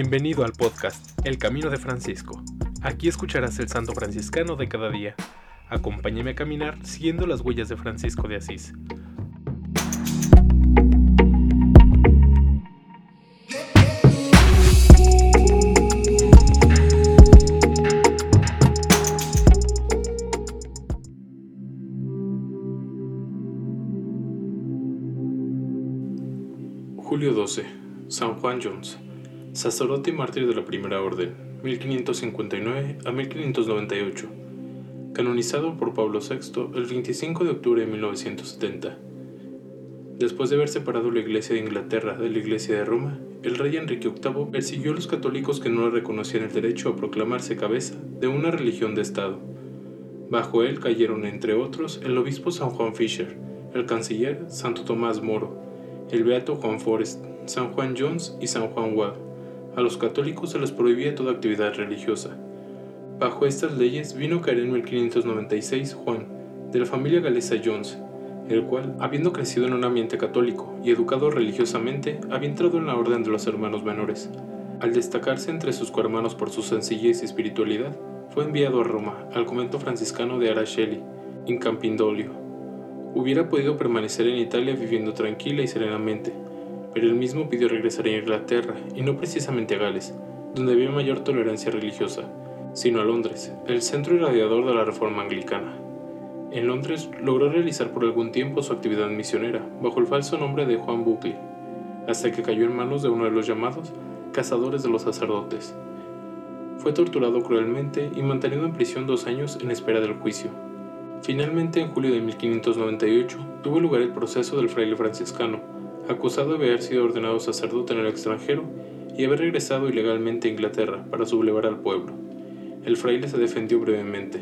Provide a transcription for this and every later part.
Bienvenido al podcast El Camino de Francisco. Aquí escucharás el santo franciscano de cada día. Acompáñame a caminar siguiendo las huellas de Francisco de Asís. Julio 12. San Juan Jones sacerdote y mártir de la Primera Orden, 1559 a 1598, canonizado por Pablo VI el 25 de octubre de 1970. Después de haber separado la Iglesia de Inglaterra de la Iglesia de Roma, el rey Enrique VIII persiguió a los católicos que no le reconocían el derecho a proclamarse cabeza de una religión de Estado. Bajo él cayeron, entre otros, el obispo San Juan Fisher, el canciller Santo Tomás Moro, el beato Juan Forest, San Juan Jones y San Juan Watt. A los católicos se les prohibía toda actividad religiosa. Bajo estas leyes vino a caer en 1596 Juan, de la familia galesa Jones, el cual, habiendo crecido en un ambiente católico y educado religiosamente, había entrado en la orden de los hermanos menores. Al destacarse entre sus cohermanos por su sencillez y espiritualidad, fue enviado a Roma, al convento franciscano de Araceli, en Campindolio. Hubiera podido permanecer en Italia viviendo tranquila y serenamente, pero él mismo pidió regresar a Inglaterra, y no precisamente a Gales, donde había mayor tolerancia religiosa, sino a Londres, el centro irradiador de la reforma anglicana. En Londres logró realizar por algún tiempo su actividad misionera, bajo el falso nombre de Juan Buckley, hasta que cayó en manos de uno de los llamados cazadores de los sacerdotes. Fue torturado cruelmente y mantenido en prisión dos años en espera del juicio. Finalmente, en julio de 1598, tuvo lugar el proceso del fraile franciscano, acusado de haber sido ordenado sacerdote en el extranjero y haber regresado ilegalmente a Inglaterra para sublevar al pueblo. El fraile se defendió brevemente.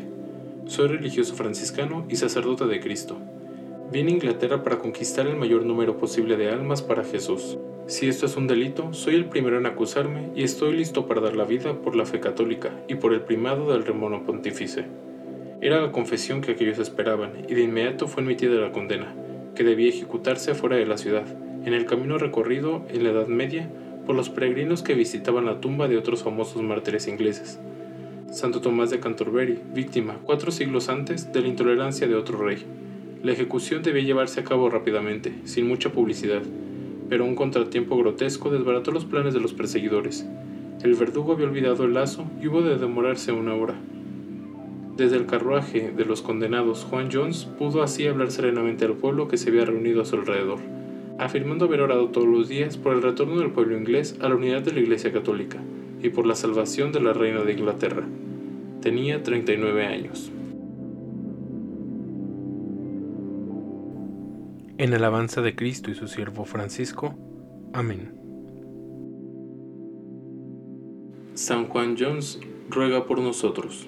Soy religioso franciscano y sacerdote de Cristo. Vine a Inglaterra para conquistar el mayor número posible de almas para Jesús. Si esto es un delito, soy el primero en acusarme y estoy listo para dar la vida por la fe católica y por el primado del remono pontífice. Era la confesión que aquellos esperaban y de inmediato fue emitida la condena, que debía ejecutarse fuera de la ciudad, en el camino recorrido en la Edad Media por los peregrinos que visitaban la tumba de otros famosos mártires ingleses. Santo Tomás de Canterbury, víctima cuatro siglos antes de la intolerancia de otro rey. La ejecución debía llevarse a cabo rápidamente, sin mucha publicidad, pero un contratiempo grotesco desbarató los planes de los perseguidores. El verdugo había olvidado el lazo y hubo de demorarse una hora. Desde el carruaje de los condenados, Juan Jones pudo así hablar serenamente al pueblo que se había reunido a su alrededor afirmando haber orado todos los días por el retorno del pueblo inglés a la unidad de la Iglesia Católica y por la salvación de la reina de Inglaterra. Tenía 39 años. En alabanza de Cristo y su siervo Francisco. Amén. San Juan Jones ruega por nosotros.